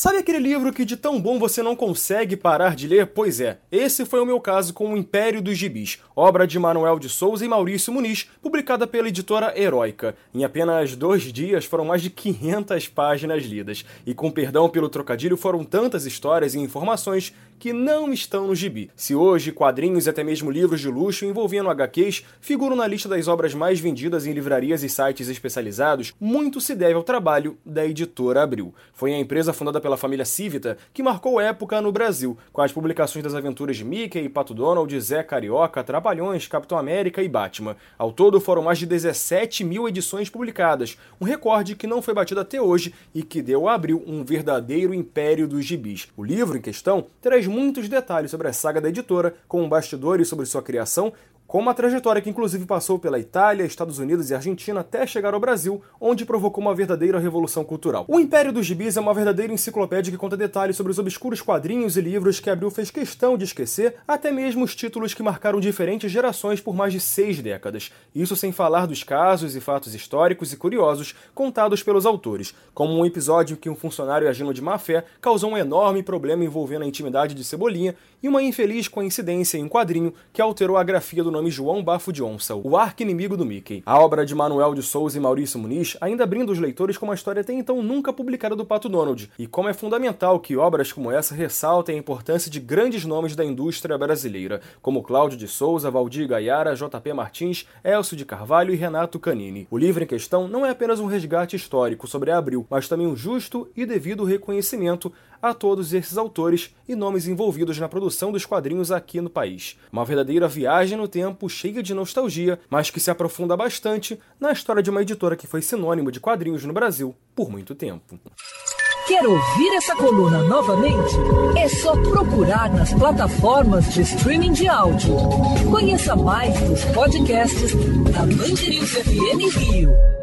Sabe aquele livro que de tão bom você não consegue parar de ler? Pois é, esse foi o meu caso com O Império dos Gibis, obra de Manuel de Souza e Maurício Muniz, publicada pela editora Heróica. Em apenas dois dias foram mais de 500 páginas lidas, e com perdão pelo trocadilho, foram tantas histórias e informações que não estão no gibi. Se hoje quadrinhos e até mesmo livros de luxo envolvendo HQs figuram na lista das obras mais vendidas em livrarias e sites especializados, muito se deve ao trabalho da editora Abril. Foi a empresa fundada pela família Civita que marcou época no Brasil, com as publicações das aventuras de Mickey, Pato Donald, Zé Carioca, Trapalhões, Capitão América e Batman. Ao todo foram mais de 17 mil edições publicadas, um recorde que não foi batido até hoje e que deu a Abril um verdadeiro império dos gibis. O livro em questão traz muitos detalhes sobre a saga da editora, com bastidores sobre sua criação, com uma trajetória que inclusive passou pela Itália, Estados Unidos e Argentina até chegar ao Brasil, onde provocou uma verdadeira revolução cultural. O Império dos Gibis é uma verdadeira enciclopédia que conta detalhes sobre os obscuros quadrinhos e livros que Abril fez questão de esquecer, até mesmo os títulos que marcaram diferentes gerações por mais de seis décadas. Isso sem falar dos casos e fatos históricos e curiosos contados pelos autores, como um episódio em que um funcionário agindo de má fé causou um enorme problema envolvendo a intimidade de Cebolinha e uma infeliz coincidência em um quadrinho que alterou a grafia do nome João Bafo de Onça, o arqui-inimigo do Mickey. A obra de Manuel de Souza e Maurício Muniz ainda brinda os leitores com uma história até então nunca publicada do Pato Donald, e como é fundamental que obras como essa ressaltem a importância de grandes nomes da indústria brasileira, como Cláudio de Souza, Valdir Gaiara, JP Martins, Elcio de Carvalho e Renato Canini. O livro em questão não é apenas um resgate histórico sobre Abril, mas também um justo e devido reconhecimento a todos esses autores e nomes envolvidos na produção dos quadrinhos aqui no país. Uma verdadeira viagem no tempo cheia de nostalgia, mas que se aprofunda bastante na história de uma editora que foi sinônimo de quadrinhos no Brasil por muito tempo. Quer ouvir essa coluna novamente? É só procurar nas plataformas de streaming de áudio. Conheça mais dos podcasts da News FM Rio.